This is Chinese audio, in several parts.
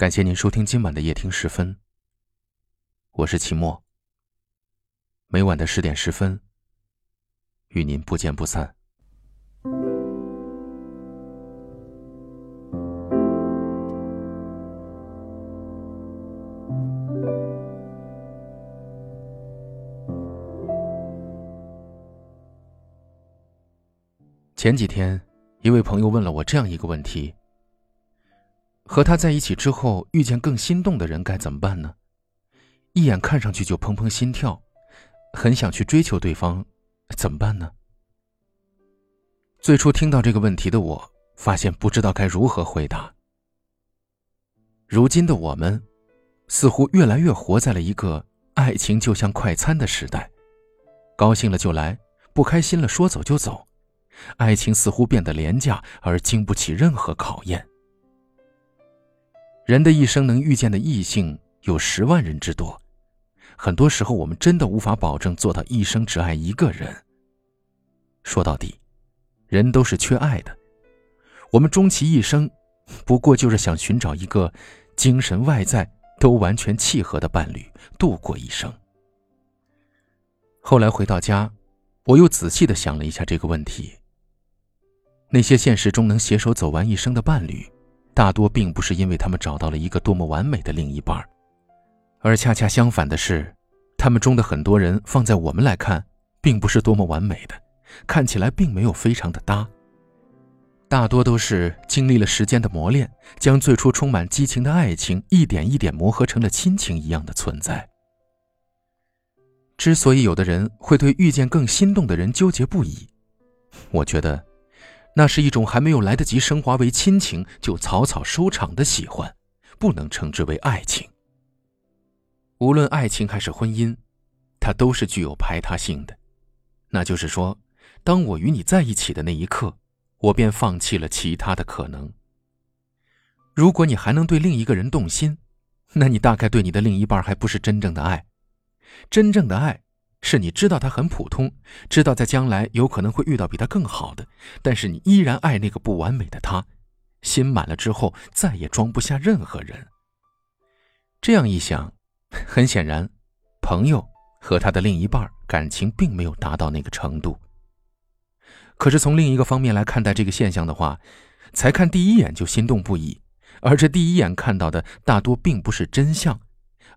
感谢您收听今晚的夜听十分，我是齐墨。每晚的十点十分，与您不见不散。前几天，一位朋友问了我这样一个问题。和他在一起之后，遇见更心动的人该怎么办呢？一眼看上去就砰砰心跳，很想去追求对方，怎么办呢？最初听到这个问题的我，发现不知道该如何回答。如今的我们，似乎越来越活在了一个爱情就像快餐的时代，高兴了就来，不开心了说走就走，爱情似乎变得廉价而经不起任何考验。人的一生能遇见的异性有十万人之多，很多时候我们真的无法保证做到一生只爱一个人。说到底，人都是缺爱的，我们终其一生，不过就是想寻找一个精神外在都完全契合的伴侣度过一生。后来回到家，我又仔细的想了一下这个问题：那些现实中能携手走完一生的伴侣。大多并不是因为他们找到了一个多么完美的另一半，而恰恰相反的是，他们中的很多人放在我们来看，并不是多么完美的，看起来并没有非常的搭。大多都是经历了时间的磨练，将最初充满激情的爱情一点一点磨合成了亲情一样的存在。之所以有的人会对遇见更心动的人纠结不已，我觉得。那是一种还没有来得及升华为亲情就草草收场的喜欢，不能称之为爱情。无论爱情还是婚姻，它都是具有排他性的。那就是说，当我与你在一起的那一刻，我便放弃了其他的可能。如果你还能对另一个人动心，那你大概对你的另一半还不是真正的爱。真正的爱。是你知道他很普通，知道在将来有可能会遇到比他更好的，但是你依然爱那个不完美的他，心满了之后再也装不下任何人。这样一想，很显然，朋友和他的另一半感情并没有达到那个程度。可是从另一个方面来看待这个现象的话，才看第一眼就心动不已，而这第一眼看到的大多并不是真相，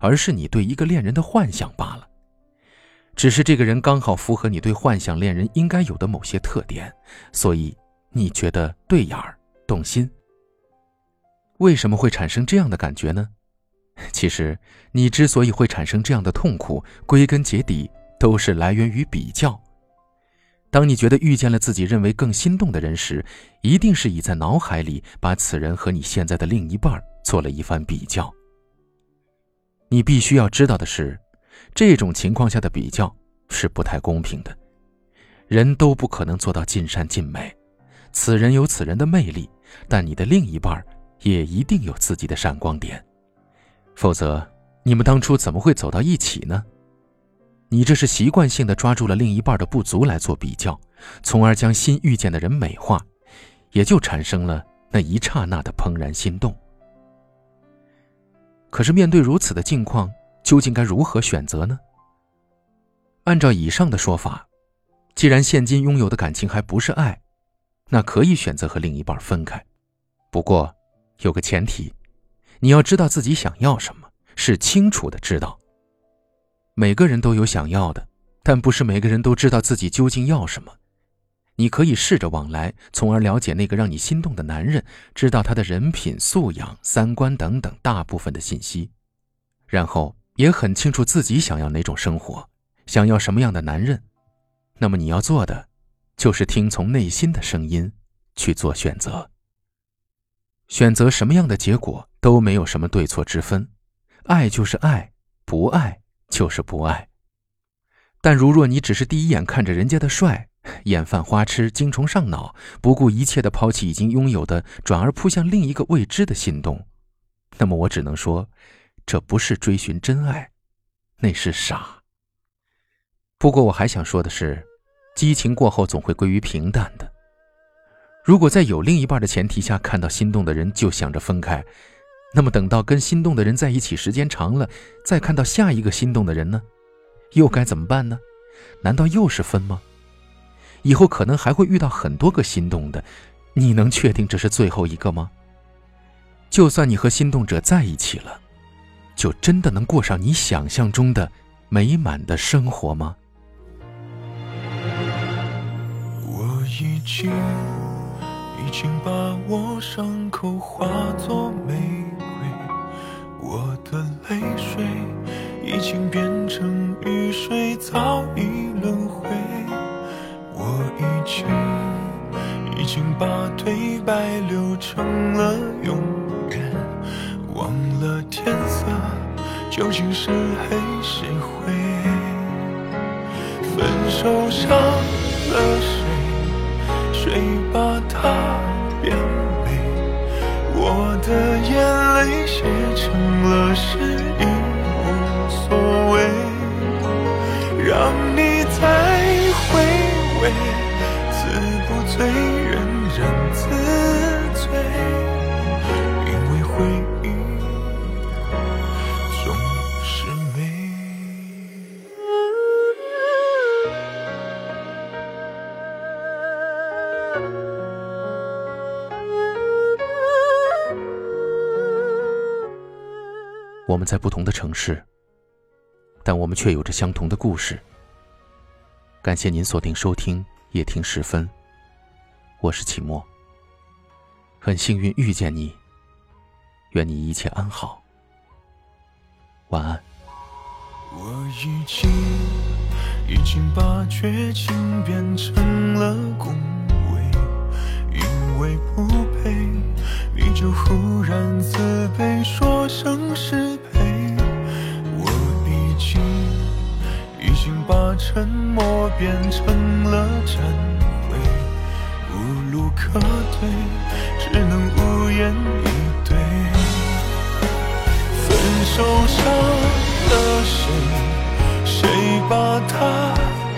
而是你对一个恋人的幻想罢了。只是这个人刚好符合你对幻想恋人应该有的某些特点，所以你觉得对眼儿、动心。为什么会产生这样的感觉呢？其实，你之所以会产生这样的痛苦，归根结底都是来源于比较。当你觉得遇见了自己认为更心动的人时，一定是已在脑海里把此人和你现在的另一半做了一番比较。你必须要知道的是。这种情况下的比较是不太公平的，人都不可能做到尽善尽美，此人有此人的魅力，但你的另一半也一定有自己的闪光点，否则你们当初怎么会走到一起呢？你这是习惯性的抓住了另一半的不足来做比较，从而将新遇见的人美化，也就产生了那一刹那的怦然心动。可是面对如此的境况。究竟该如何选择呢？按照以上的说法，既然现今拥有的感情还不是爱，那可以选择和另一半分开。不过，有个前提，你要知道自己想要什么，是清楚的知道。每个人都有想要的，但不是每个人都知道自己究竟要什么。你可以试着往来，从而了解那个让你心动的男人，知道他的人品、素养、三观等等大部分的信息，然后。也很清楚自己想要哪种生活，想要什么样的男人，那么你要做的，就是听从内心的声音去做选择。选择什么样的结果都没有什么对错之分，爱就是爱，不爱就是不爱。但如若你只是第一眼看着人家的帅，眼犯花痴，精虫上脑，不顾一切的抛弃已经拥有的，转而扑向另一个未知的心动，那么我只能说。这不是追寻真爱，那是傻。不过我还想说的是，激情过后总会归于平淡的。如果在有另一半的前提下看到心动的人就想着分开，那么等到跟心动的人在一起时间长了，再看到下一个心动的人呢，又该怎么办呢？难道又是分吗？以后可能还会遇到很多个心动的，你能确定这是最后一个吗？就算你和心动者在一起了，就真的能过上你想象中的美满的生活吗？我已经。已经把我伤口化作玫瑰，我的泪水已经变成雨水，早已轮回。我已经已经把对白留成了永究竟是黑是灰。分手伤了谁？谁把他？变美，我的眼泪写成了诗，已无所谓。让你再回味，自不醉，我们在不同的城市，但我们却有着相同的故事。感谢您锁定收听夜听时分，我是齐墨。很幸运遇见你，愿你一切安好，晚安。我已经已经把绝情变成了恭维，因为不配，你就忽然自卑说，沉默变成了忏悔，无路可退，只能无言以对。分手伤了谁？谁把它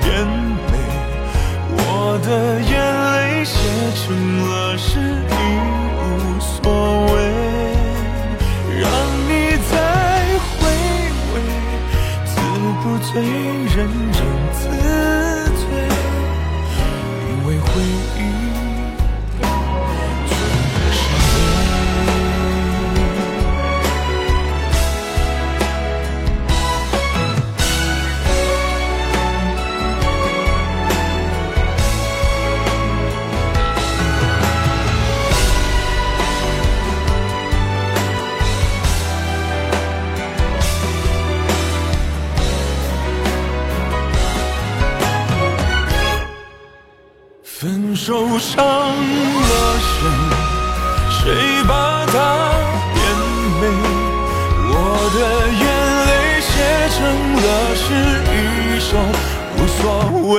变美？我的眼泪写成了不醉。人人自醉，因为回忆。分手伤了谁？谁把他变美？我的眼泪写成了诗，一首无所谓。